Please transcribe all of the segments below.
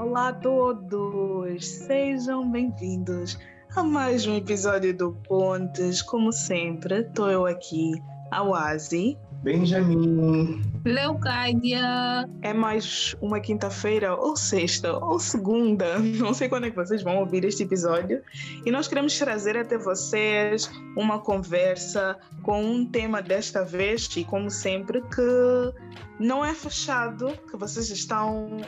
Olá a todos, sejam bem-vindos a mais um episódio do Pontes. Como sempre, estou eu aqui, a Oasi. Benjamin. Leucádia. É mais uma quinta-feira, ou sexta, ou segunda, não sei quando é que vocês vão ouvir este episódio. E nós queremos trazer até vocês uma conversa com um tema desta vez, e como sempre, que não é fechado, que vocês estão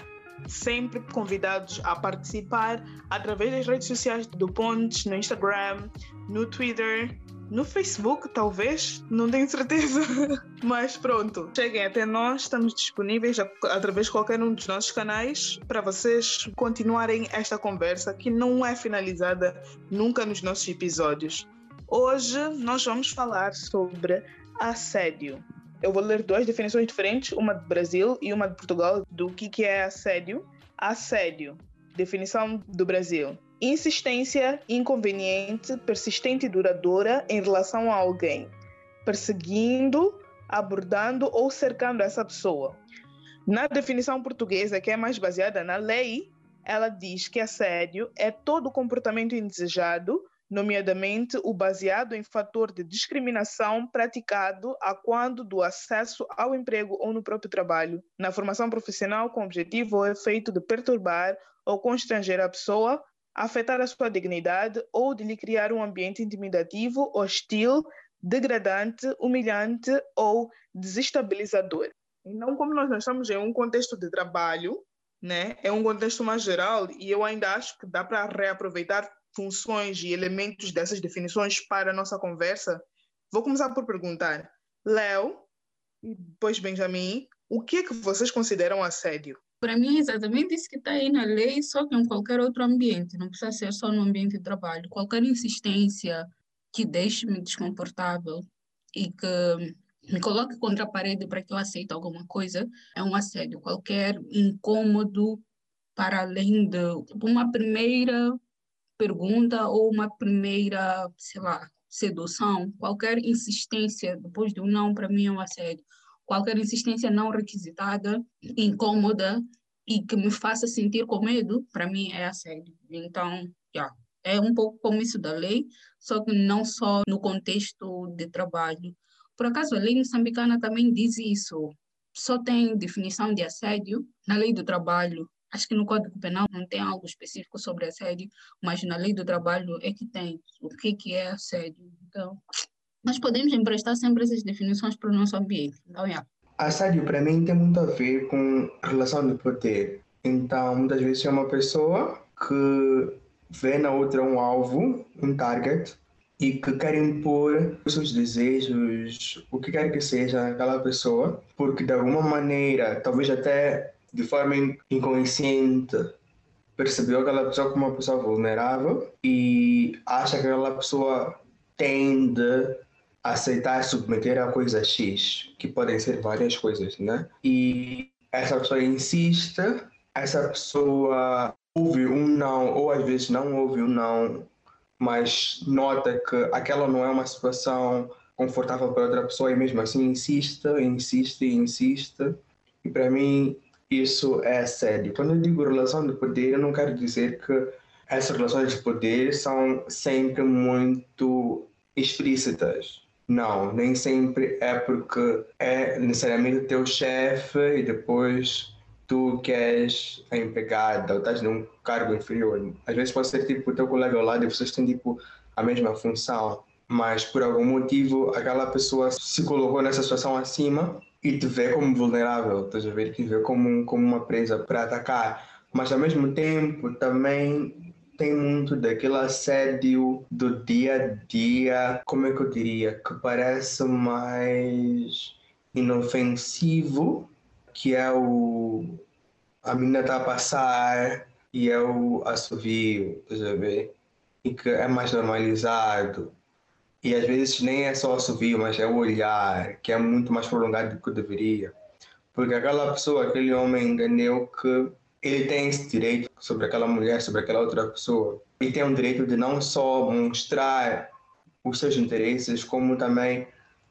sempre convidados a participar através das redes sociais do Pontes, no Instagram, no Twitter, no Facebook, talvez, não tenho certeza. Mas pronto, cheguem até nós, estamos disponíveis através de qualquer um dos nossos canais para vocês continuarem esta conversa que não é finalizada nunca nos nossos episódios. Hoje nós vamos falar sobre assédio. Eu vou ler duas definições diferentes, uma do Brasil e uma de Portugal, do que, que é assédio. Assédio, definição do Brasil. Insistência inconveniente, persistente e duradoura em relação a alguém, perseguindo, abordando ou cercando essa pessoa. Na definição portuguesa, que é mais baseada na lei, ela diz que assédio é todo comportamento indesejado nomeadamente o baseado em fator de discriminação praticado a quando do acesso ao emprego ou no próprio trabalho, na formação profissional com objetivo ou efeito de perturbar ou constranger a pessoa, afetar a sua dignidade ou de lhe criar um ambiente intimidativo, hostil, degradante, humilhante ou desestabilizador. Então, como nós estamos em um contexto de trabalho, né, é um contexto mais geral e eu ainda acho que dá para reaproveitar funções e elementos dessas definições para a nossa conversa, vou começar por perguntar, Léo e depois Benjamin, o que é que vocês consideram assédio? Para mim exatamente isso que está aí na lei, só que em qualquer outro ambiente, não precisa ser só no ambiente de trabalho. Qualquer insistência que deixe-me desconfortável e que me coloque contra a parede para que eu aceite alguma coisa é um assédio. Qualquer incômodo para além de uma primeira pergunta ou uma primeira, sei lá, sedução, qualquer insistência depois do não, para mim é um assédio. Qualquer insistência não requisitada, incômoda e que me faça sentir com medo, para mim é assédio. Então, yeah, é um pouco como isso da lei, só que não só no contexto de trabalho. Por acaso, a lei moçambicana também diz isso. Só tem definição de assédio na lei do trabalho Acho que no Código Penal não tem algo específico sobre assédio, mas na lei do trabalho é que tem o que, que é assédio. Então, nós podemos emprestar sempre essas definições para o nosso ambiente. Então, yeah. Assédio, para mim, tem muito a ver com relação de poder. Então, muitas vezes é uma pessoa que vê na outra um alvo, um target, e que quer impor os seus desejos, o que quer que seja aquela pessoa, porque de alguma maneira, talvez até de forma inconsciente, percebeu aquela pessoa como uma pessoa vulnerável e acha que aquela pessoa tende a aceitar submeter a coisa X, que podem ser várias coisas, né? E essa pessoa insiste, essa pessoa ouve um não, ou às vezes não ouve um não, mas nota que aquela não é uma situação confortável para outra pessoa e mesmo assim insiste, insiste, insiste. E para mim isso é sério. Quando eu digo relação de poder, eu não quero dizer que essas relações de poder são sempre muito explícitas. Não, nem sempre é porque é necessariamente teu chefe e depois tu que és a empregada ou estás num cargo inferior. Às vezes pode ser tipo o teu colega ao lado e vocês têm tipo a mesma função, mas por algum motivo aquela pessoa se colocou nessa situação acima e te vê como vulnerável, estás a ver? Te vê como, como uma presa para atacar. Mas ao mesmo tempo também tem muito daquele assédio do dia a dia, como é que eu diria? Que parece mais inofensivo, que é o. A menina está a passar e é o assovio, estás a ver? E que é mais normalizado e às vezes nem é só assovio, mas é o olhar, que é muito mais prolongado do que deveria. Porque aquela pessoa, aquele homem entendeu que ele tem esse direito sobre aquela mulher, sobre aquela outra pessoa. Ele tem o direito de não só mostrar os seus interesses, como também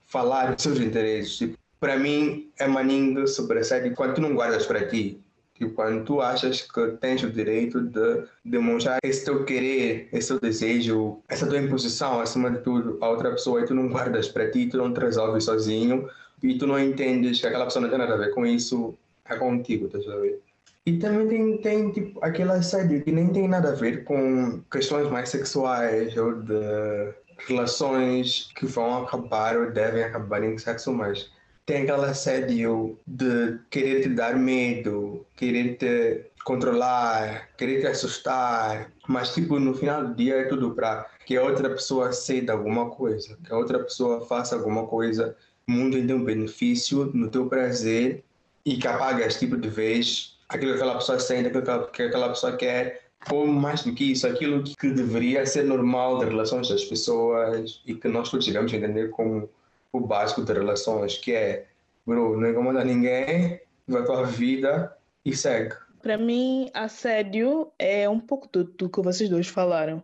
falar dos seus interesses. Tipo, para mim, é maninho sobre assédio quando tu não guardas para ti. Tipo, quando tu achas que tens o direito de demonstrar esse teu querer, esse teu desejo, essa tua imposição, acima de tudo, a outra pessoa e tu não guardas para ti, tu não te resolves sozinho e tu não entendes que aquela pessoa não tem nada a ver com isso, é contigo, tá a ver? E também tem, tem tipo, aquele assédio que nem tem nada a ver com questões mais sexuais ou de relações que vão acabar ou devem acabar em sexo, mas tem aquele assédio de querer te dar medo, querer te controlar, querer te assustar, mas tipo no final do dia é tudo para que a outra pessoa ceda alguma coisa, que a outra pessoa faça alguma coisa, muito em teu benefício, no teu prazer e que apagas tipo de vez aquilo que aquela pessoa sente, aquilo que aquela pessoa quer, ou mais do que isso, aquilo que deveria ser normal de relações das pessoas e que nós todos entender como o básico de relações, que é, bro, não incomoda ninguém, vai a tua vida e segue. Para mim, assédio é um pouco do, do que vocês dois falaram.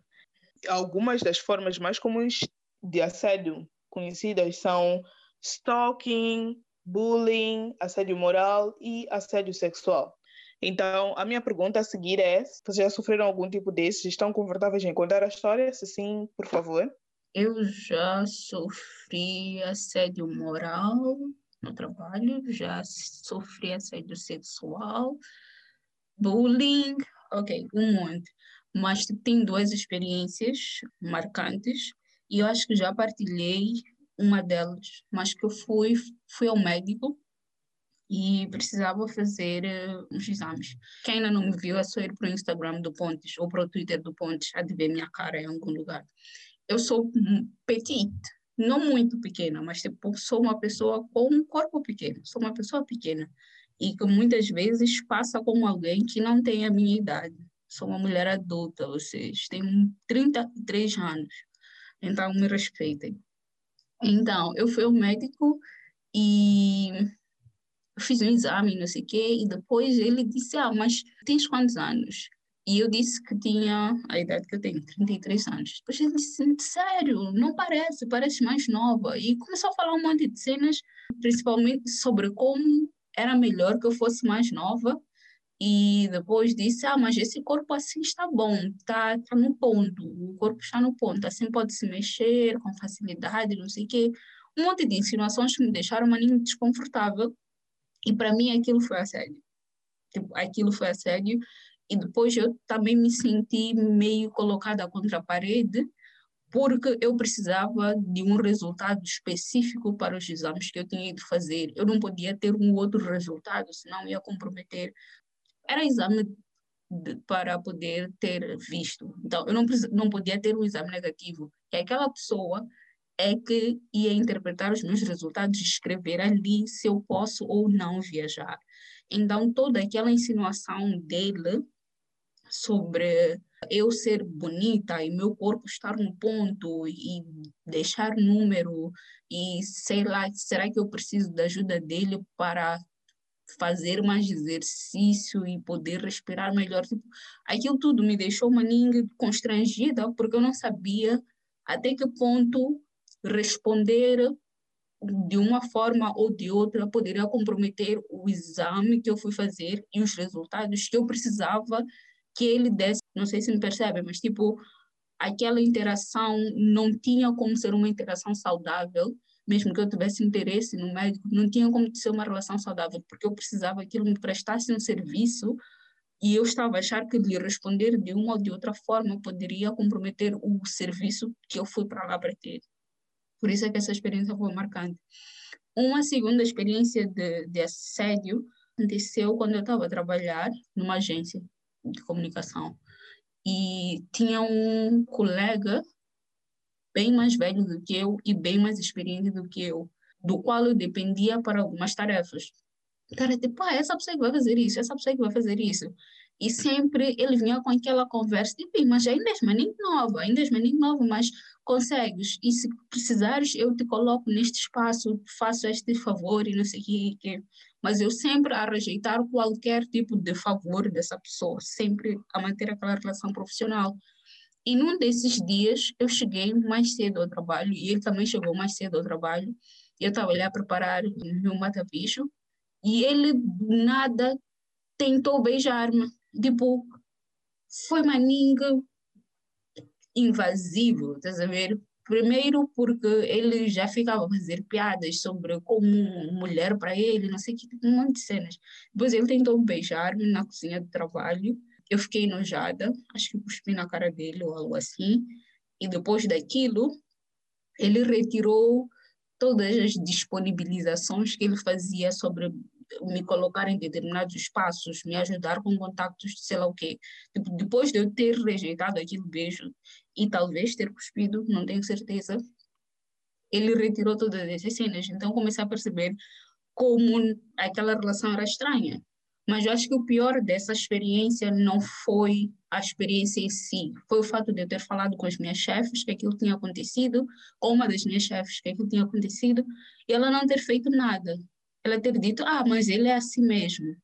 Algumas das formas mais comuns de assédio conhecidas são stalking, bullying, assédio moral e assédio sexual. Então, a minha pergunta a seguir é: vocês já sofreram algum tipo desses? Estão confortáveis em contar a história? Se sim, por favor. Eu já sofri assédio moral no trabalho, já sofri assédio sexual, bullying, ok, um monte. Mas tem duas experiências marcantes e eu acho que já partilhei uma delas, mas que eu fui, fui ao médico e precisava fazer uh, uns exames. Quem ainda não me viu é só ir para o Instagram do Pontes ou para o Twitter do Pontes, a de ver minha cara em algum lugar. Eu sou petite, não muito pequena, mas tipo, sou uma pessoa com um corpo pequeno, sou uma pessoa pequena e que muitas vezes passa como alguém que não tem a minha idade. Sou uma mulher adulta, vocês têm 33 anos, então me respeitem. Então, eu fui ao médico e fiz um exame, não sei o quê, e depois ele disse, ah, mas tens quantos anos? E eu disse que tinha a idade que eu tenho, 33 anos. Depois ele disse, sério, não parece, parece mais nova. E começou a falar um monte de cenas, principalmente sobre como era melhor que eu fosse mais nova. E depois disse, ah, mas esse corpo assim está bom, está tá no ponto, o corpo está no ponto, assim pode se mexer com facilidade, não sei o quê. Um monte de insinuações que me deixaram um maninho desconfortável e para mim aquilo foi assédio. Tipo, aquilo foi assédio. E depois eu também me senti meio colocada contra a parede, porque eu precisava de um resultado específico para os exames que eu tinha ido fazer. Eu não podia ter um outro resultado, senão ia comprometer. Era exame de, para poder ter visto. Então, eu não, não podia ter um exame negativo. Que aquela pessoa é que ia interpretar os meus resultados e escrever ali se eu posso ou não viajar. Então, toda aquela insinuação dele sobre eu ser bonita e meu corpo estar no ponto e deixar número e sei lá, será que eu preciso da ajuda dele para fazer mais exercício e poder respirar melhor? Tipo, aquilo tudo me deixou maninha constrangida porque eu não sabia até que ponto responder de uma forma ou de outra poderia comprometer o exame que eu fui fazer e os resultados que eu precisava que ele desse. Não sei se me percebe, mas tipo, aquela interação não tinha como ser uma interação saudável, mesmo que eu tivesse interesse no médico, não tinha como ser uma relação saudável, porque eu precisava que ele me prestasse um serviço e eu estava a achar que lhe responder de uma ou de outra forma poderia comprometer o serviço que eu fui para lá para ter. Por isso é que essa experiência foi marcante. Uma segunda experiência de, de assédio aconteceu quando eu estava a trabalhar numa agência de comunicação e tinha um colega bem mais velho do que eu e bem mais experiente do que eu, do qual eu dependia para algumas tarefas. Cara, tipo, ah, essa pessoa que vai fazer isso, essa pessoa que vai fazer isso. E sempre ele vinha com aquela conversa, tipo, mas ainda és maninho nova, ainda és maninho nova, mas consegues. E se precisares, eu te coloco neste espaço, faço este favor e não sei o que. Mas eu sempre a rejeitar qualquer tipo de favor dessa pessoa, sempre a manter aquela relação profissional. E num desses dias, eu cheguei mais cedo ao trabalho, e ele também chegou mais cedo ao trabalho. Eu estava ali a preparar o meu mata-bicho, e ele, do nada, tentou beijar-me. Tipo, foi maninga invasivo, estás a ver? Primeiro porque ele já ficava a fazer piadas sobre como mulher para ele, não sei que, tipo, um monte de cenas. Depois ele tentou beijar-me na cozinha de trabalho. Eu fiquei enojada, acho que cuspi na cara dele ou algo assim. E depois daquilo, ele retirou todas as disponibilizações que ele fazia sobre me colocar em determinados espaços, me ajudar com contactos, sei lá o quê. Tipo, depois de eu ter rejeitado aquele beijo e talvez ter cuspido, não tenho certeza, ele retirou todas essas cenas. Então comecei a perceber como aquela relação era estranha. Mas eu acho que o pior dessa experiência não foi a experiência em si, foi o fato de eu ter falado com as minhas chefes que aquilo tinha acontecido, com uma das minhas chefes que aquilo tinha acontecido, e ela não ter feito nada. Ela ter dito, ah, mas ele é assim mesmo.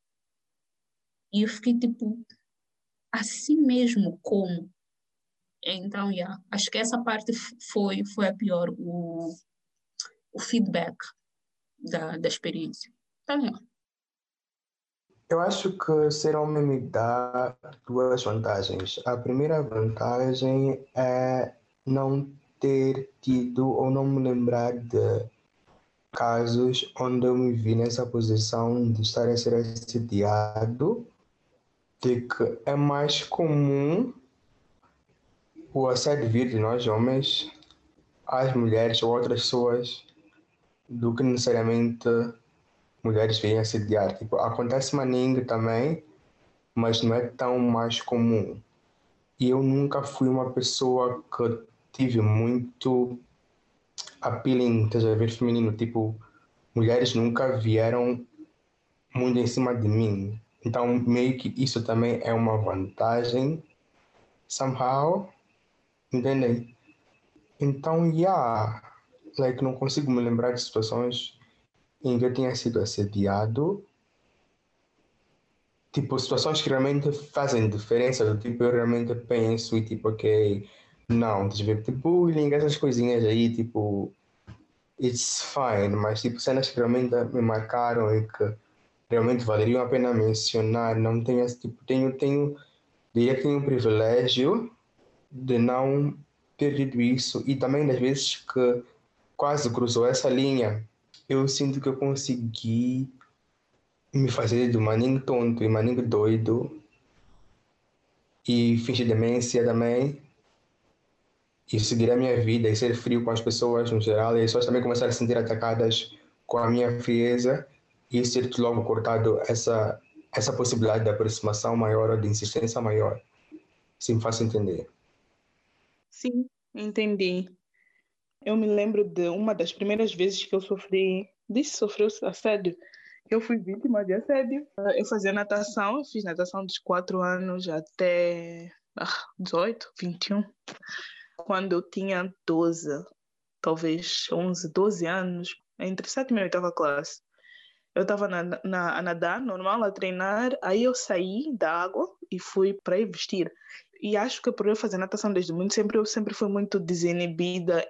E eu fiquei tipo, assim mesmo como? Então, yeah, acho que essa parte foi, foi a pior, o, o feedback da, da experiência. Tá legal. Eu acho que ser homem me dá duas vantagens. A primeira vantagem é não ter tido ou não me lembrar de casos onde eu me vi nessa posição de estar a ser assediado, de que é mais comum o assédio vir de nós homens às mulheres ou outras pessoas do que necessariamente mulheres vêm assediar. Tipo, acontece maningue também, mas não é tão mais comum. E eu nunca fui uma pessoa que tive muito appealing, estás a ver, feminino. Tipo, mulheres nunca vieram muito em cima de mim. Então, meio que isso também é uma vantagem, somehow. Entendem? Então, yeah, like, não consigo me lembrar de situações em que eu tinha sido assediado, tipo, situações que realmente fazem diferença, do tipo, eu realmente penso e tipo, ok, não, tipo, bullying, essas coisinhas aí, tipo, it's fine, mas tipo, cenas que realmente me marcaram e que realmente valeriam a pena mencionar, não tenho, tipo, tenho, tenho, diria que tenho o privilégio de não ter tido isso. E também das vezes que quase cruzou essa linha eu sinto que eu consegui me fazer de maninho tonto e maninho doido e fingir demência também e seguir a minha vida e ser frio com as pessoas no geral e as pessoas também começaram a se sentir atacadas com a minha frieza e ser logo cortado essa essa possibilidade de aproximação maior ou de insistência maior. Se me faço entender. Sim, entendi. Eu me lembro de uma das primeiras vezes que eu sofri, disse sofreu assédio. Eu fui vítima de assédio. Eu fazia natação, eu fiz natação dos 4 anos até ah, 18, 21. Quando eu tinha 12, talvez 11, 12 anos, entre 7 e 8 classe. Eu estava na, na, a nadar, normal, a treinar, aí eu saí da água e fui para ir vestir. E acho que por eu fazer natação desde muito sempre, eu sempre fui muito desinibida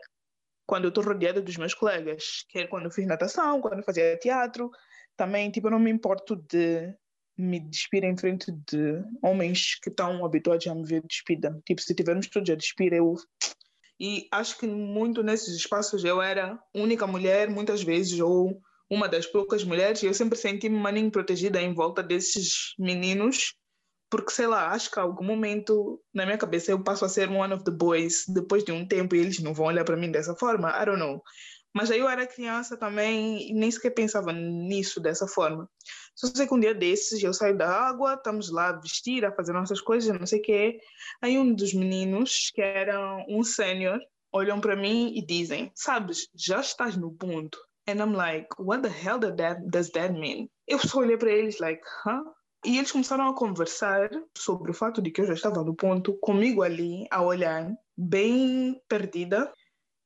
quando eu estou rodeada dos meus colegas, quer quando eu fiz natação, quando eu fazia teatro, também, tipo, eu não me importo de me despir em frente de homens que estão habituados a me ver despida. Tipo, se tivermos todos a despir, eu... E acho que muito nesses espaços eu era única mulher, muitas vezes, ou uma das poucas mulheres, e eu sempre senti-me maninho protegida em volta desses meninos porque sei lá, acho que a algum momento na minha cabeça eu passo a ser one of the boys depois de um tempo e eles não vão olhar para mim dessa forma, I don't know. Mas aí eu era criança também e nem sequer pensava nisso dessa forma. Só sei que um dia desses eu saio da água, estamos lá a vestir, a fazer nossas coisas, não sei o quê. Aí um dos meninos, que era um sênior, olham para mim e dizem: Sabes, já estás no ponto. And I'm like, what the hell does that, does that mean? Eu só olhei para eles, like, huh? E eles começaram a conversar sobre o fato de que eu já estava no ponto, comigo ali, a olhar, bem perdida.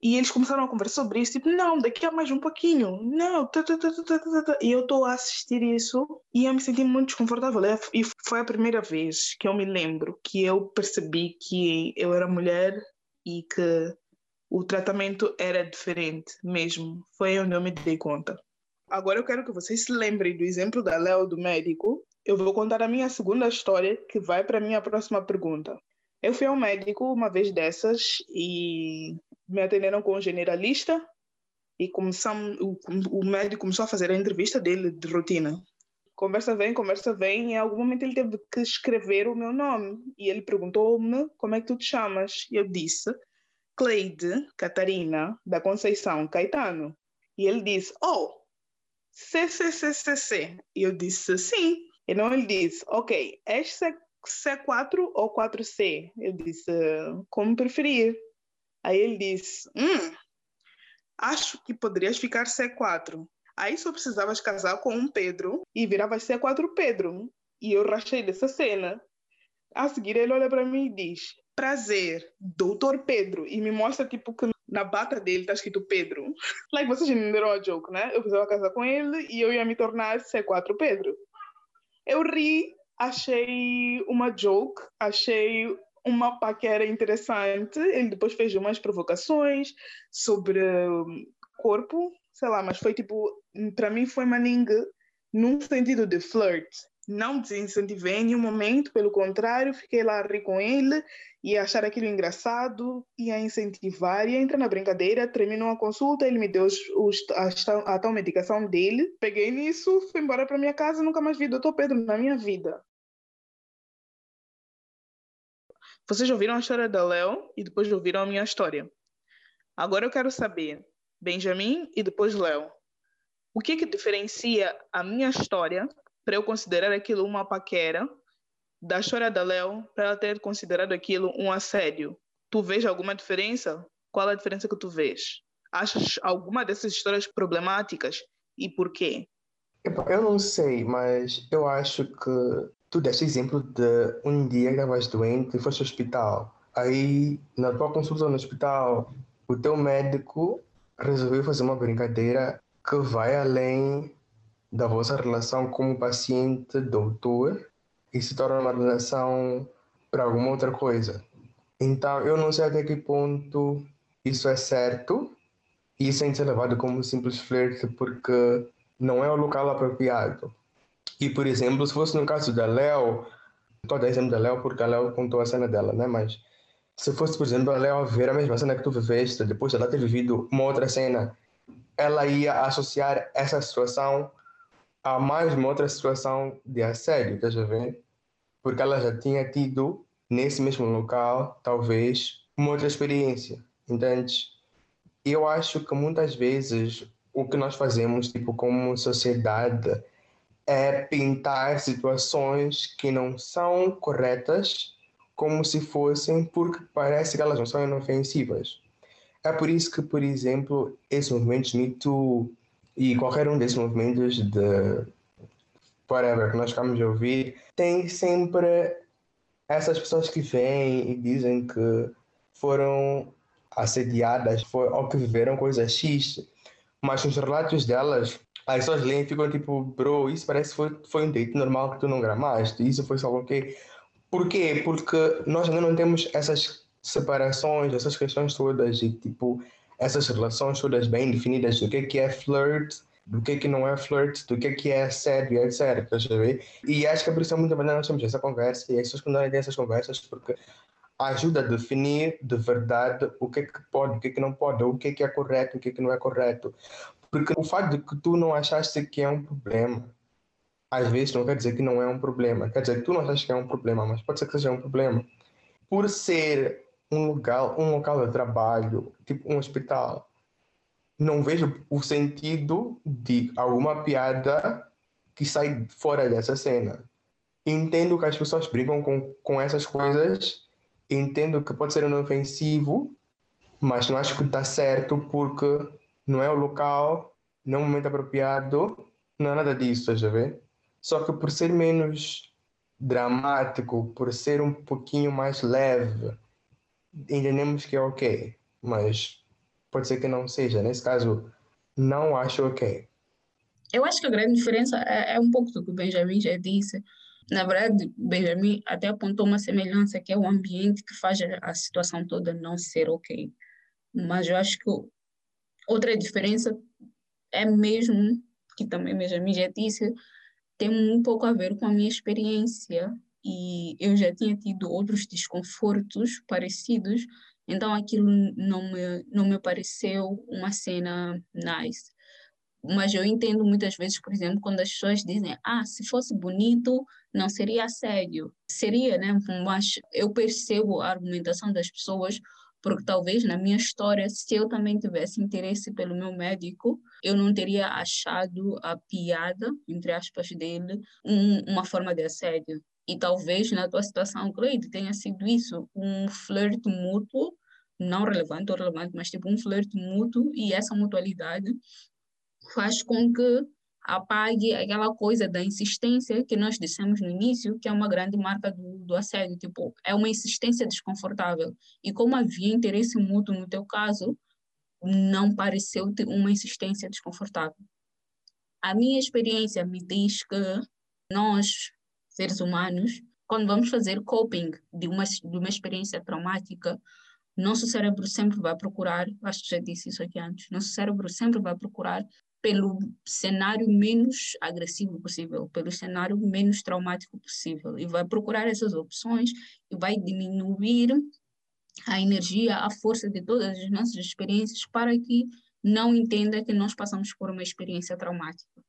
E eles começaram a conversar sobre isso, tipo, não, daqui a mais um pouquinho, não, tá, tá, tá. E eu estou a assistir isso e eu me senti muito desconfortável. E foi a primeira vez que eu me lembro que eu percebi que eu era mulher e que o tratamento era diferente mesmo. Foi onde eu me dei conta. Agora eu quero que vocês se lembrem do exemplo da Léo, do médico, eu vou contar a minha segunda história, que vai para a minha próxima pergunta. Eu fui ao médico uma vez dessas e me atenderam com um generalista e começamos, o, o médico começou a fazer a entrevista dele de rotina. Conversa vem, conversa vem, e em algum momento ele teve que escrever o meu nome. E ele perguntou-me como é que tu te chamas. E eu disse Cleide Catarina da Conceição Caetano. E ele disse, oh, CCCCC. E eu disse, sim. Então ele disse, ok, és C4 ou 4C? Eu disse, como preferir. Aí ele disse, hum, acho que poderias ficar C4. Aí só precisavas casar com um Pedro e viravas C4 Pedro. E eu rachei dessa cena. A seguir ele olha para mim e diz, prazer, doutor Pedro. E me mostra tipo que na bata dele está escrito Pedro. like, vocês entenderam a joke, né? Eu precisava casar com ele e eu ia me tornar C4 Pedro. Eu ri, achei uma joke, achei uma paquera interessante. Ele depois fez umas provocações sobre hum, corpo, sei lá, mas foi tipo, para mim foi maninga num sentido de flirt. Não desincentivei em nenhum momento, pelo contrário, fiquei lá a rir com ele e a achar aquilo engraçado, e a incentivar, e a entrar na brincadeira. Terminou a consulta, ele me deu os, os, a, a tal medicação dele. Peguei nisso, fui embora para minha casa, nunca mais vi o doutor Pedro na minha vida. Vocês ouviram a história da Léo e depois ouviram a minha história. Agora eu quero saber, Benjamin e depois Léo, o que que diferencia a minha história para eu considerar aquilo uma paquera da história da Léo para ela ter considerado aquilo um assédio? Tu vês alguma diferença? Qual a diferença que tu vês? Achas alguma dessas histórias problemáticas e por quê? Eu não sei, mas eu acho que tu deste exemplo de um dia estavas doente e foste ao hospital. Aí, na tua consulta no hospital, o teu médico resolveu fazer uma brincadeira que vai além da vossa relação como paciente-doutor e se torna uma relação para alguma outra coisa. Então, eu não sei até que ponto isso é certo e é ser levado como simples flerte porque não é o local apropriado. E, por exemplo, se fosse no caso da Léo, estou a dar exemplo da Léo porque a Léo contou a cena dela, né? Mas se fosse, por exemplo, a Léo ver a mesma cena que tu viveste, depois de ela ter vivido uma outra cena, ela ia associar essa situação a mais uma outra situação de assédio, estás a ver? Porque ela já tinha tido, nesse mesmo local, talvez, uma outra experiência, entende? Eu acho que muitas vezes o que nós fazemos, tipo, como sociedade, é pintar situações que não são corretas como se fossem porque parece que elas não são inofensivas. É por isso que, por exemplo, esses movimentos Me Too e qualquer um desses movimentos de whatever que nós acabamos de ouvir tem sempre essas pessoas que vêm e dizem que foram assediadas ou que viveram coisas X, mas os relatos delas as pessoas leem e ficam tipo, bro, isso parece que foi, foi um date normal que tu não gramaste, isso foi só o quê? Por quê? Porque nós ainda não temos essas separações, essas questões todas e tipo, essas relações todas bem definidas do que, que é flirt, do que, que não é flirt, do que, que é sério, etc. E acho que é por isso que muitas vezes nós temos essa conversa e as pessoas têm essas conversas porque ajuda a definir de verdade o que é que pode, o que é que não pode, o que é que é correto, o que é que não é correto. Porque o fato de que tu não achaste que é um problema, às vezes não quer dizer que não é um problema. Quer dizer que tu não achas que é um problema, mas pode ser que seja um problema. Por ser um local, um local de trabalho, tipo um hospital, não vejo o sentido de alguma piada que sai fora dessa cena. Entendo que as pessoas brincam com, com essas coisas, entendo que pode ser inofensivo, mas não acho que está certo porque não é o local, não é o momento apropriado, não é nada disso, já vê? Só que por ser menos dramático, por ser um pouquinho mais leve, entendemos que é ok, mas pode ser que não seja. Nesse caso, não acho ok. Eu acho que a grande diferença é, é um pouco do que o Benjamin já disse. Na verdade, Benjamin até apontou uma semelhança que é o ambiente que faz a situação toda não ser ok. Mas eu acho que Outra diferença é mesmo, que também Benjamin já disse, tem um pouco a ver com a minha experiência e eu já tinha tido outros desconfortos parecidos, então aquilo não me, não me pareceu uma cena nice. Mas eu entendo muitas vezes, por exemplo, quando as pessoas dizem, ah, se fosse bonito, não seria assédio. Seria, né? Mas eu percebo a argumentação das pessoas porque talvez na minha história, se eu também tivesse interesse pelo meu médico, eu não teria achado a piada, entre aspas, dele, um, uma forma de assédio. E talvez na tua situação, Cleide, tenha sido isso, um flerte mútuo, não relevante ou relevante, mas tipo um flerte mútuo, e essa mutualidade faz com que apague aquela coisa da insistência que nós dissemos no início, que é uma grande marca do, do assédio, tipo, é uma insistência desconfortável. E como havia interesse mútuo no teu caso, não pareceu uma insistência desconfortável. A minha experiência me diz que nós, seres humanos, quando vamos fazer coping de uma, de uma experiência traumática, nosso cérebro sempre vai procurar, acho que já disse isso aqui antes, nosso cérebro sempre vai procurar pelo cenário menos agressivo possível, pelo cenário menos traumático possível. E vai procurar essas opções e vai diminuir a energia, a força de todas as nossas experiências para que não entenda que nós passamos por uma experiência traumática.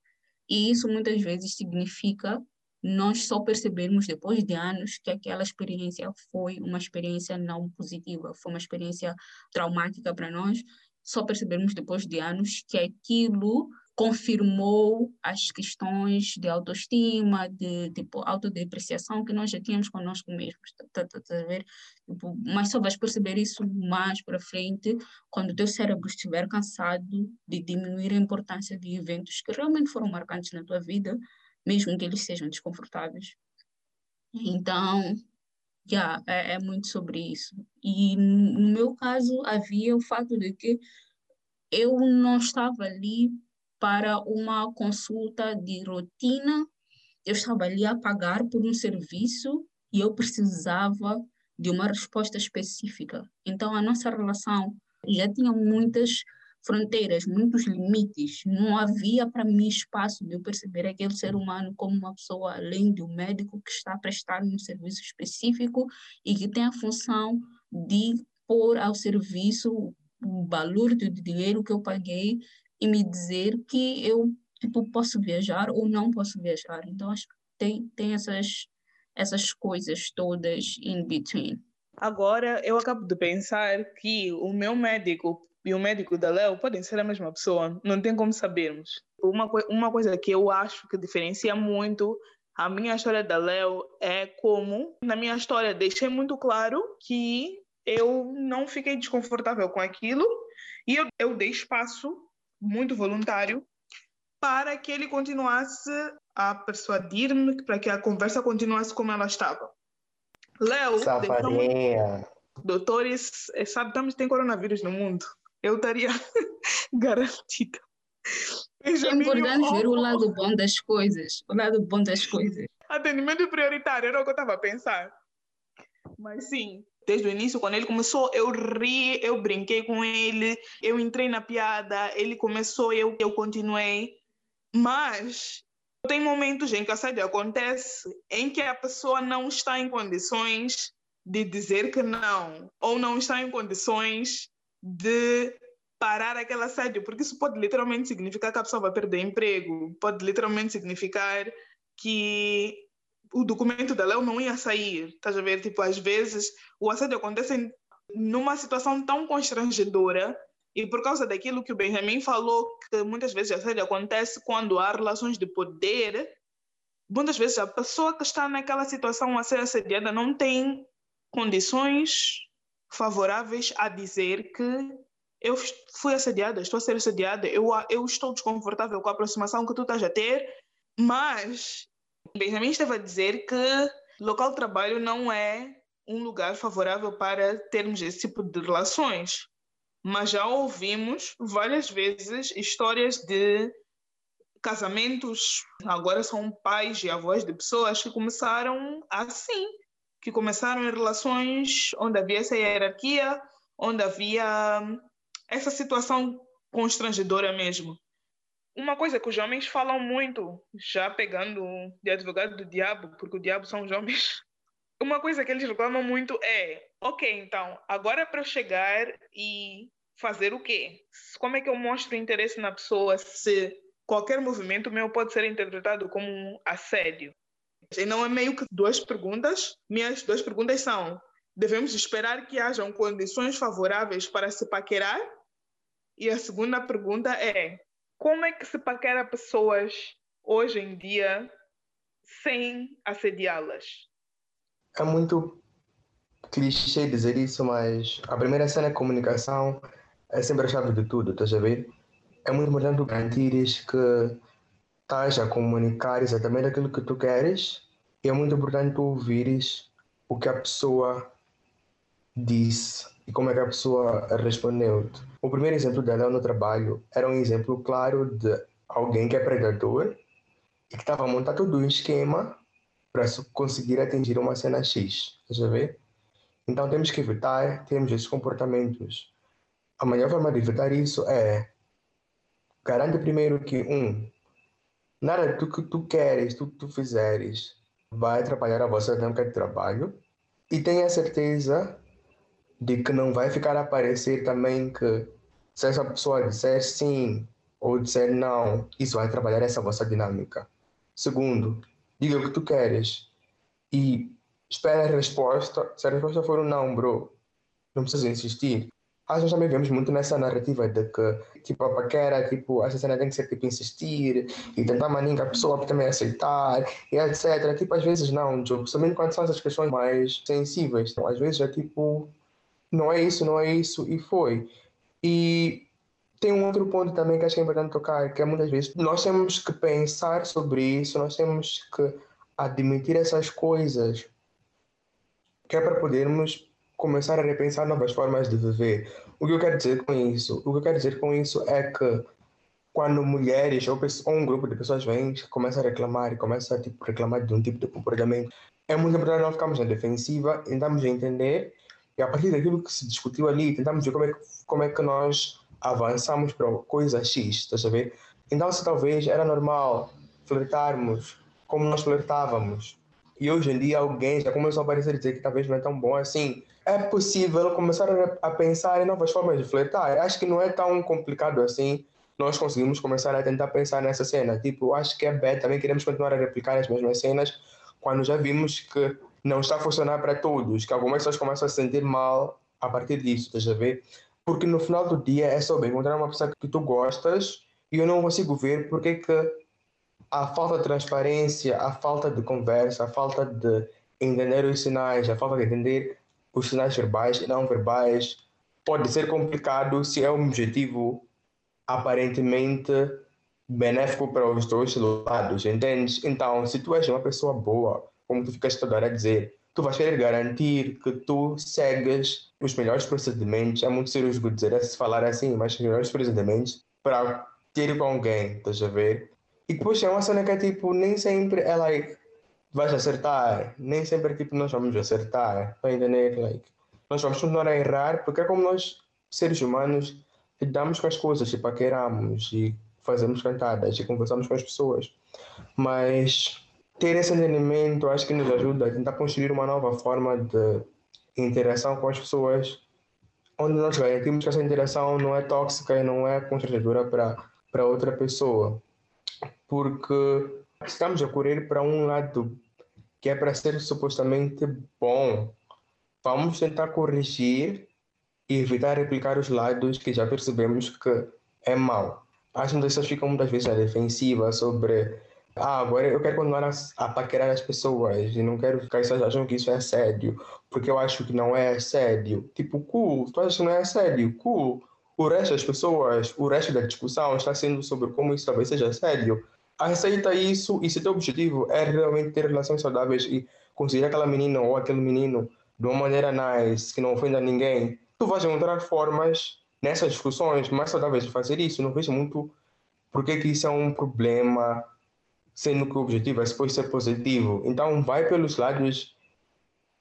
E isso muitas vezes significa nós só percebermos depois de anos que aquela experiência foi uma experiência não positiva, foi uma experiência traumática para nós só percebemos depois de anos que aquilo confirmou as questões de autoestima, de tipo autodepreciação que nós já tínhamos conosco mesmos, tá, tá, tá, ver? Tipo, mas só vais perceber isso mais para frente quando o teu cérebro estiver cansado de diminuir a importância de eventos que realmente foram marcantes na tua vida, mesmo que eles sejam desconfortáveis. Então, yeah, é, é muito sobre isso. E no meu caso havia o fato de que eu não estava ali para uma consulta de rotina, eu estava ali a pagar por um serviço e eu precisava de uma resposta específica. Então a nossa relação já tinha muitas fronteiras, muitos limites. Não havia para mim espaço de eu perceber aquele ser humano como uma pessoa além de um médico que está a prestar um serviço específico e que tem a função de pôr ao serviço o valor do dinheiro que eu paguei e me dizer que eu tipo posso viajar ou não posso viajar. Então acho que tem tem essas essas coisas todas in between. Agora eu acabo de pensar que o meu médico e o médico da Léo podem ser a mesma pessoa, não tem como sabermos. Uma, uma coisa que eu acho que diferencia muito a minha história da Léo é como, na minha história, deixei muito claro que eu não fiquei desconfortável com aquilo e eu, eu dei espaço, muito voluntário, para que ele continuasse a persuadir-me, para que a conversa continuasse como ela estava. Léo, Safadinha. doutores, sabe, estamos, tem coronavírus no mundo eu estaria garantida. É importante ver o lado bom das coisas. O lado bom das coisas. Atendimento prioritário, era o que eu estava a pensar. Mas sim, desde o início, quando ele começou, eu ri, eu brinquei com ele, eu entrei na piada, ele começou, eu, eu continuei. Mas tem momentos em que a assédio acontece em que a pessoa não está em condições de dizer que não, ou não está em condições de parar aquele assédio, porque isso pode literalmente significar que a pessoa vai perder emprego, pode literalmente significar que o documento da lei não ia sair, estás a ver? Tipo, às vezes o assédio acontece numa situação tão constrangedora e por causa daquilo que o Benjamin falou, que muitas vezes o assédio acontece quando há relações de poder, muitas vezes a pessoa que está naquela situação a ser assediada não tem condições favoráveis a dizer que eu fui assediada, estou a ser assediada, eu, eu estou desconfortável com a aproximação que tu estás a ter, mas Benjamin estava a dizer que local de trabalho não é um lugar favorável para termos esse tipo de relações. Mas já ouvimos várias vezes histórias de casamentos, agora são pais e avós de pessoas que começaram assim, que começaram em relações onde havia essa hierarquia, onde havia hum, essa situação constrangedora mesmo. uma coisa que os homens falam muito, já pegando de advogado do diabo, porque o diabo são os homens, uma coisa que eles reclamam muito é: ok, então, agora para eu chegar e fazer o quê? Como é que eu mostro interesse na pessoa se qualquer movimento meu pode ser interpretado como um assédio? E não é meio que duas perguntas. Minhas duas perguntas são: devemos esperar que hajam condições favoráveis para se paquerar? E a segunda pergunta é: como é que se paquera pessoas hoje em dia sem assediá-las? É muito clichê dizer isso, mas a primeira cena é comunicação, é sempre a chave de tudo, estás a ver? É muito importante garantires que estás a comunicar exatamente aquilo que tu queres e é muito importante tu ouvires o que a pessoa disse e como é que a pessoa respondeu. O primeiro exemplo dela no trabalho era um exemplo claro de alguém que é predador e que estava a montar todo um esquema para conseguir atingir uma cena X. A ver? Então temos que evitar termos esses comportamentos. A melhor forma de evitar isso é garante primeiro que um nada do que tu queres, tu, tu fizeres vai atrapalhar a vossa dinâmica de trabalho e tenha certeza de que não vai ficar a aparecer também que se essa pessoa disser sim ou disser não, isso vai trabalhar essa vossa dinâmica. Segundo, diga o que tu queres e espera a resposta. Se a resposta for um não, bro, não precisa insistir. Às vezes também vemos muito nessa narrativa de que, tipo, a paquera, tipo, essa cena tem que ser, tipo, insistir e tentar maninga a pessoa também aceitar e etc. Tipo, às vezes não, tipo, somente quando são essas questões mais sensíveis. Então, às vezes é tipo, não é isso, não é isso e foi. E tem um outro ponto também que acho que é importante tocar, que é muitas vezes nós temos que pensar sobre isso, nós temos que admitir essas coisas que é para podermos começar a repensar novas formas de viver. O que eu quero dizer com isso? O que eu quero dizer com isso é que quando mulheres ou, um grupo de pessoas vem começa a reclamar e começa a tipo, reclamar de um tipo de comportamento, é muito importante não ficarmos na defensiva, tentamos entender e a partir daquilo que se discutiu ali, tentamos ver como é como é que nós avançamos para coisa X, estás a ver? Então, se talvez era normal flertarmos como nós flertávamos, e hoje dia alguém já começou a aparecer e dizer que talvez não é tão bom assim, é possível começar a, pensar em novas formas de flertar. Acho que não é tão complicado assim. Nós conseguimos começar a tentar pensar nessa cena. Tipo, acho que é bad, também queremos continuar a replicar as mesmas cenas quando já vimos que não está a funcionar para todos, que algumas pessoas começam a se sentir mal a partir disso, estás a ver? Porque no final do dia é sobre encontrar uma pessoa que tu gostas e eu não consigo ver porque que a falta de transparência, a falta de conversa, a falta de entender os sinais, a falta de entender os sinais verbais e não verbais pode ser complicado se é um objetivo aparentemente benéfico para os dois lados, entende? Então, se tu és uma pessoa boa, como tu ficas toda hora a dizer, tu vais querer garantir que tu segues os melhores procedimentos, é muito cirúrgico dizer, se falar assim, mas os melhores procedimentos para ter com alguém, estás a ver? E depois é uma cena que é tipo, nem sempre é like, vais acertar. Nem sempre tipo, nós vamos acertar. Para entender? Like, nós vamos continuar a errar porque é como nós, seres humanos, lidamos com as coisas e paqueramos e fazemos cantadas e conversamos com as pessoas. Mas ter esse entendimento acho que nos ajuda a tentar construir uma nova forma de interação com as pessoas, onde nós garantimos que essa interação não é tóxica e não é constrangedora para outra pessoa. Porque estamos a correr para um lado que é para ser supostamente bom. Vamos tentar corrigir e evitar replicar os lados que já percebemos que é mau. As pessoas ficam muitas vezes na defensiva sobre ah, agora eu quero continuar a, a paquerar as pessoas e não quero ficar as acham que isso é assédio, porque eu acho que não é assédio. Tipo, cool, tu achas que não é assédio? Cool. O resto das pessoas, o resto da discussão está sendo sobre como isso talvez seja assédio aceita isso e se teu objetivo é realmente ter relações saudáveis e conseguir aquela menina ou aquele menino de uma maneira nice, que não ofenda ninguém, tu vais encontrar formas nessas discussões mais saudáveis de fazer isso. Não vejo muito porque que isso é um problema, sendo que o objetivo é depois ser positivo. Então, vai pelos lados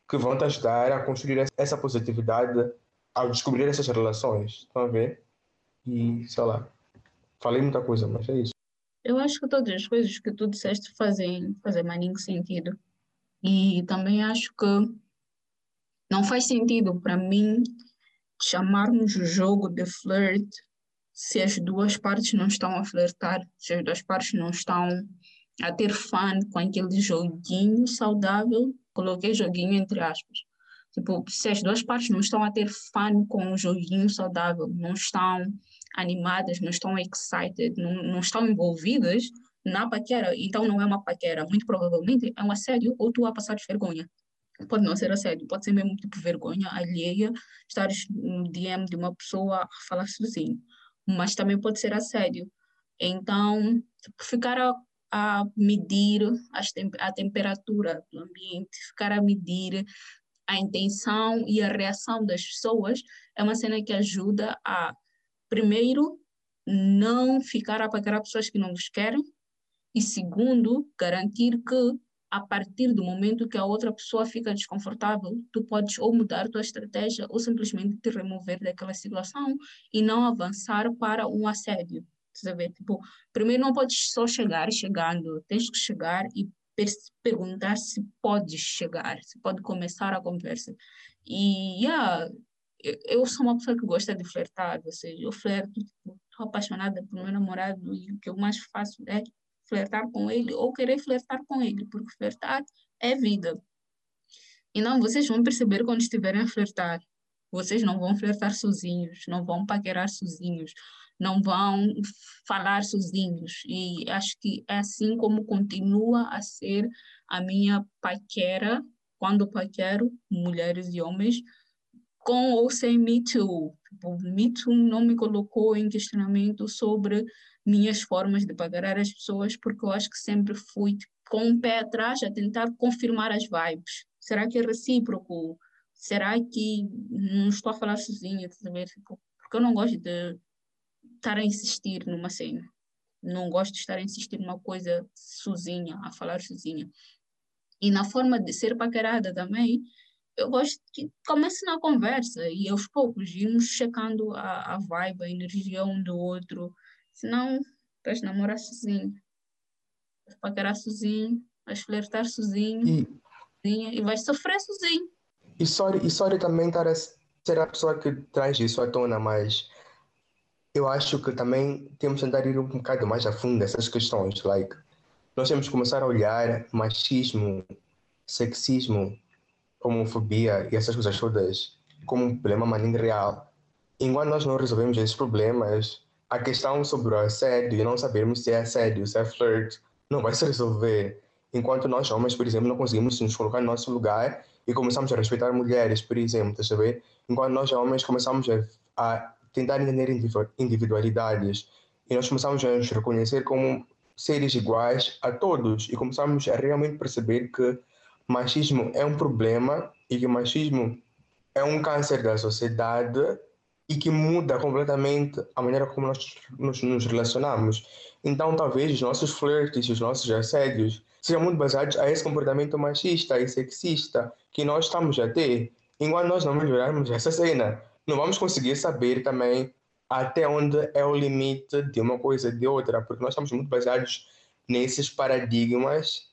que vão te ajudar a construir essa positividade ao descobrir essas relações. Estão a ver? E, sei lá, falei muita coisa, mas é isso. Eu acho que todas as coisas que tu disseste fazem, fazem maninho sentido. E também acho que não faz sentido para mim chamarmos o jogo de flirt se as duas partes não estão a flertar, se as duas partes não estão a ter fã com aquele joguinho saudável, coloquei joguinho entre aspas. Tipo, se as duas partes não estão a ter fã com o joguinho saudável, não estão animadas, não estão excited, não, não estão envolvidas na paquera, então não é uma paquera, muito provavelmente é um assédio ou tu a passar de vergonha. Pode não ser assédio, pode ser mesmo tipo vergonha alheia, estar no DM de uma pessoa a falar sozinho, mas também pode ser assédio. Então, ficar a, a medir as, a temperatura do ambiente, ficar a medir a intenção e a reação das pessoas é uma cena que ajuda a primeiro, não ficar a pagar pessoas que não vos querem, e segundo, garantir que a partir do momento que a outra pessoa fica desconfortável, tu podes ou mudar tua estratégia ou simplesmente te remover daquela situação e não avançar para um assédio. Sabe? Tipo, primeiro não podes só chegar chegando, tens que chegar e perguntar se pode chegar, se pode começar a conversa. E yeah, eu sou uma pessoa que gosta de flertar, ou seja, eu flerto, tipo, estou apaixonada por meu namorado e o que eu mais faço é flertar com ele ou querer flertar com ele, porque flertar é vida. E não, vocês vão perceber quando estiverem a flertar. Vocês não vão flertar sozinhos, não vão paquerar sozinhos, não vão falar sozinhos. E acho que é assim como continua a ser a minha paquera, quando paquero mulheres e homens, com ou sem Me Too. O Me Too não me colocou em questionamento sobre minhas formas de pagar as pessoas, porque eu acho que sempre fui com o um pé atrás a tentar confirmar as vibes. Será que é recíproco? Será que não estou a falar sozinha? Porque eu não gosto de estar a insistir numa cena. Não gosto de estar a insistir numa coisa sozinha, a falar sozinha. E na forma de ser paquerada também, eu gosto que comece na conversa e aos poucos irmos checando a, a vibe, a energia um do outro. Senão, vais namorar sozinho, vais paquerar sozinho, vais flertar sozinho, e, sozinha, e vais sofrer sozinho. E sorry, e sorry também estar a ser a pessoa que traz isso à tona, mas eu acho que também temos que tentar ir um bocado mais a fundo nessas questões. Like, nós temos que começar a olhar machismo, sexismo, homofobia e essas coisas todas como um problema maninho real. Enquanto nós não resolvemos esses problemas, a questão sobre o assédio e não sabermos se é assédio, se é flirt, não vai se resolver. Enquanto nós homens, por exemplo, não conseguimos nos colocar no nosso lugar e começamos a respeitar mulheres, por exemplo, tá saber? Enquanto nós homens começamos a, a tentar entender individualidades e nós começamos a nos reconhecer como seres iguais a todos e começamos a realmente perceber que machismo é um problema e que machismo é um câncer da sociedade e que muda completamente a maneira como nós nos, nos relacionamos. Então, talvez os nossos flirts, os nossos assédios sejam muito baseados a esse comportamento machista e sexista que nós estamos a ter. Enquanto nós não melhorarmos essa cena, não vamos conseguir saber também até onde é o limite de uma coisa e de outra, porque nós estamos muito baseados nesses paradigmas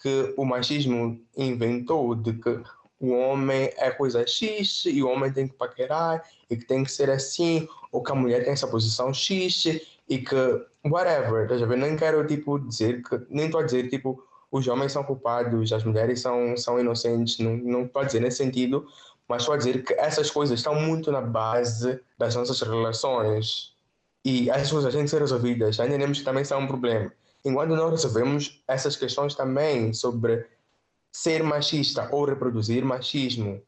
que o machismo inventou de que o homem é coisa X e o homem tem que paquerar e que tem que ser assim, ou que a mulher tem essa posição X e que whatever, tá vendo? Nem quero tipo dizer que, nem estou a dizer tipo os homens são culpados, as mulheres são, são inocentes, não, não estou a dizer nesse sentido, mas estou a dizer que essas coisas estão muito na base das nossas relações e essas coisas têm que ser resolvidas, entendemos que também são um problema. Enquanto não resolvemos essas questões também sobre ser machista ou reproduzir machismo,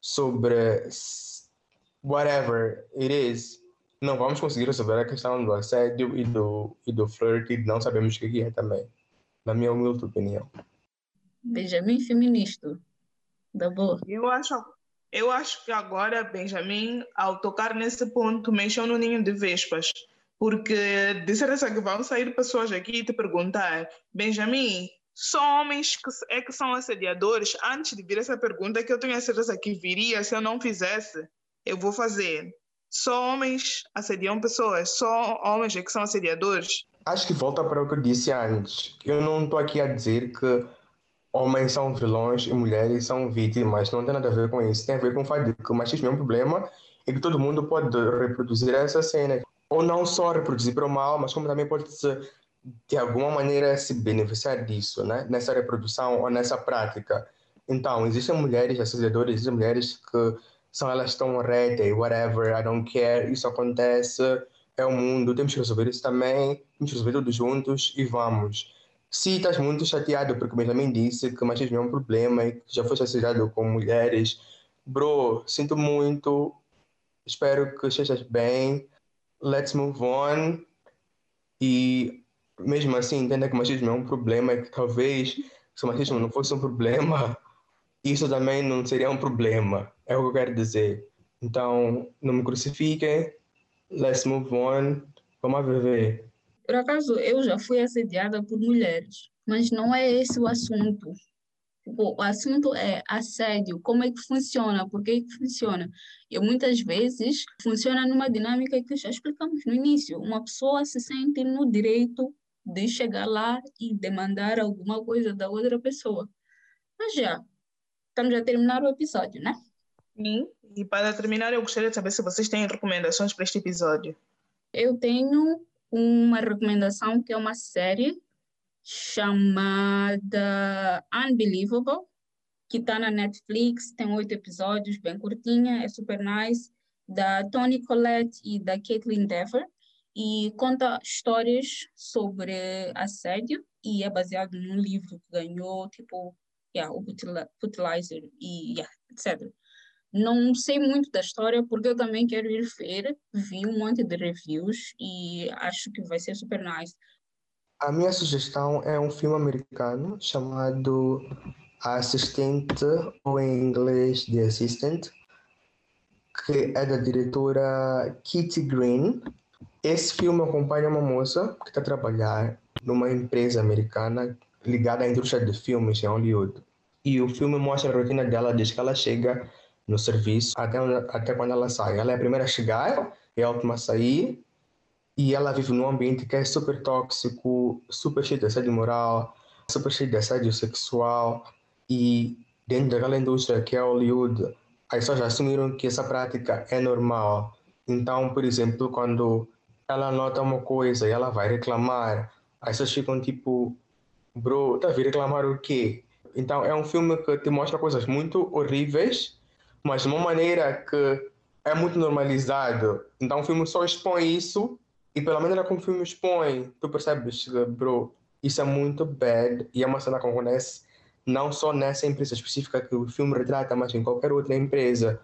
sobre whatever it is, não vamos conseguir resolver a questão do assédio e do, e do flirt e não sabemos o que é também, na minha humilde opinião. Benjamin feminista, da boa. Eu acho, eu acho que agora, Benjamin, ao tocar nesse ponto, mexeu no ninho de vespas porque de certeza que vão sair pessoas aqui e te perguntar, Benjamin, só homens que é que são assediadores? Antes de vir essa pergunta, que eu tenho a certeza que viria se eu não fizesse, eu vou fazer. Só homens assediam pessoas? Só homens é que são assediadores? acho que volta para o que eu disse antes. Eu não estou aqui a dizer que homens são vilões e mulheres são vítimas. Não tem nada a ver com isso. Tem a ver com o fato de que o machismo é um problema e que todo mundo pode reproduzir essa cena. Ou não só reproduzir para o mal, mas como também pode se, de alguma maneira se beneficiar disso, né? nessa reprodução ou nessa prática. Então, existem mulheres assediadoras, existem mulheres que são elas estão ready, whatever, I don't care, isso acontece, é o mundo, temos que resolver isso também, temos que resolver tudo juntos e vamos. Se estás muito chateado porque Benjamin disse que machismo é um problema e que já foi associado com mulheres, bro, sinto muito, espero que estejas bem, let's move on. E mesmo assim, entenda que o machismo é um problema e que talvez se o machismo não fosse um problema, isso também não seria um problema. É o que eu quero dizer. Então, não me crucifiquem, let's move on, vamos viver. Por acaso, eu já fui assediada por mulheres, mas não é esse o assunto. O assunto é assédio, como é que funciona, por que, que funciona. E muitas vezes funciona numa dinâmica que já explicamos no início. Uma pessoa se sente no direito de chegar lá e demandar alguma coisa da outra pessoa. Mas já, estamos a terminar o episódio, né? Sim, e para terminar, eu gostaria de saber se vocês têm recomendações para este episódio. Eu tenho uma recomendação que é uma série chamada Unbelievable, que está na Netflix, tem oito episódios, bem curtinha, é super nice, da Toni Collette e da Caitlin Dever, e conta histórias sobre assédio, e é baseado num livro que ganhou, tipo, yeah, o Putilizer, e yeah, etc. Não sei muito da história porque eu também quero ir ver. Vi um monte de reviews e acho que vai ser super nice. A minha sugestão é um filme americano chamado Assistente, ou em inglês The Assistant, que é da diretora Kitty Green. Esse filme acompanha uma moça que está a trabalhar numa empresa americana ligada à indústria de filmes em Hollywood. E o filme mostra a rotina dela desde que ela chega no serviço até, até quando ela sai. Ela é a primeira a chegar e a última a sair. E ela vive num ambiente que é super tóxico, super cheio de assédio moral, super cheio de assédio sexual. E dentro daquela indústria que é Hollywood, as pessoas assumiram que essa prática é normal. Então, por exemplo, quando ela nota uma coisa e ela vai reclamar, as pessoas ficam tipo, bro, tá vir reclamar o quê? Então, é um filme que te mostra coisas muito horríveis mas de uma maneira que é muito normalizado. Então o filme só expõe isso e pela maneira como o filme expõe, tu percebes bro, isso é muito bad e é uma cena que acontece não só nessa empresa específica que o filme retrata, mas em qualquer outra empresa.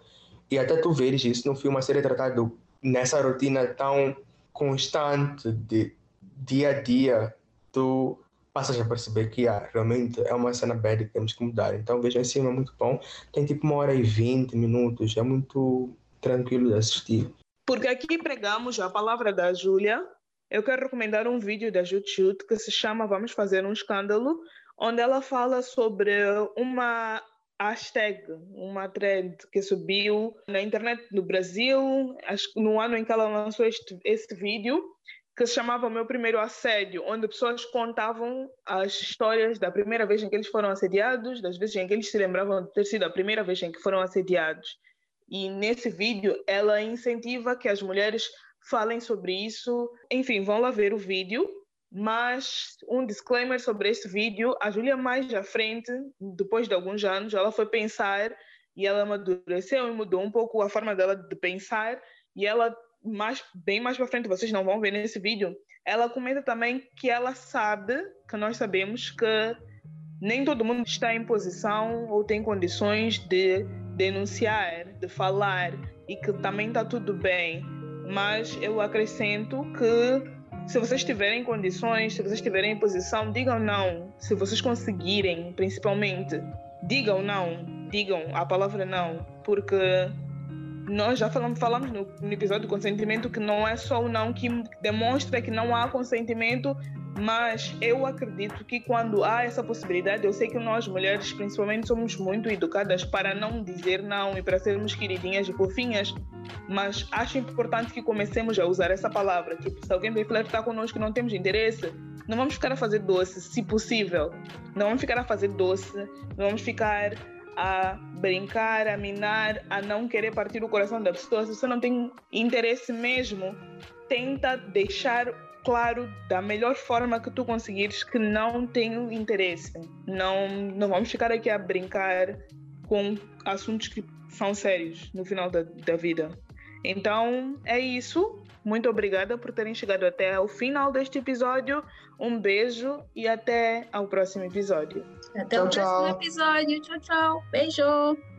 E até tu veres isso no filme a ser retratado nessa rotina tão constante de dia a dia, tu passas a perceber que ah, realmente é uma cena bad que temos que mudar. Então veja esse filme é muito bom. Tem tipo uma hora e vinte minutos, é muito tranquilo de assistir. Porque aqui pregamos a palavra da Júlia. Eu quero recomendar um vídeo da Jutute que se chama Vamos Fazer um Escândalo, onde ela fala sobre uma hashtag, uma thread que subiu na internet no Brasil, no ano em que ela lançou este, este vídeo, que se chamava Meu Primeiro Assédio, onde pessoas contavam as histórias da primeira vez em que eles foram assediados, das vezes em que eles se lembravam de ter sido a primeira vez em que foram assediados. E nesse vídeo ela incentiva que as mulheres falem sobre isso. Enfim, vão lá ver o vídeo. Mas um disclaimer sobre este vídeo: a Júlia, mais à frente, depois de alguns anos, ela foi pensar e ela amadureceu e mudou um pouco a forma dela de pensar. E ela mais, bem mais para frente, vocês não vão ver nesse vídeo, ela comenta também que ela sabe, que nós sabemos que nem todo mundo está em posição ou tem condições de denunciar, de falar e que também está tudo bem. Mas eu acrescento que se vocês tiverem condições, se vocês estiverem em posição, digam não. Se vocês conseguirem, principalmente, digam não. Digam a palavra não, porque nós já falamos, falamos no, no, episódio do consentimento que não é só o não que demonstra que não há consentimento, mas eu acredito que quando há essa possibilidade, eu sei que nós mulheres principalmente somos muito educadas para não dizer não e para sermos queridinhas e fofinhas, mas acho importante que comecemos a usar essa palavra. Tipo, se alguém vem flertar connosco e não temos interesse, não vamos ficar a fazer doce, se possível. Não vamos ficar a fazer doce, não vamos ficar a brincar, a minar, a não querer partir o coração da pessoa. Se você não tem interesse mesmo, tenta deixar claro da melhor forma que tu conseguires que não tenho interesse. Não, não vamos ficar aqui a brincar com assuntos que são sérios no final da, da vida. Então é isso. Muito obrigada por terem chegado até o final deste episódio. Um beijo e até ao próximo episódio. Até tchau, o próximo tchau. episódio. Tchau, tchau. Beijo.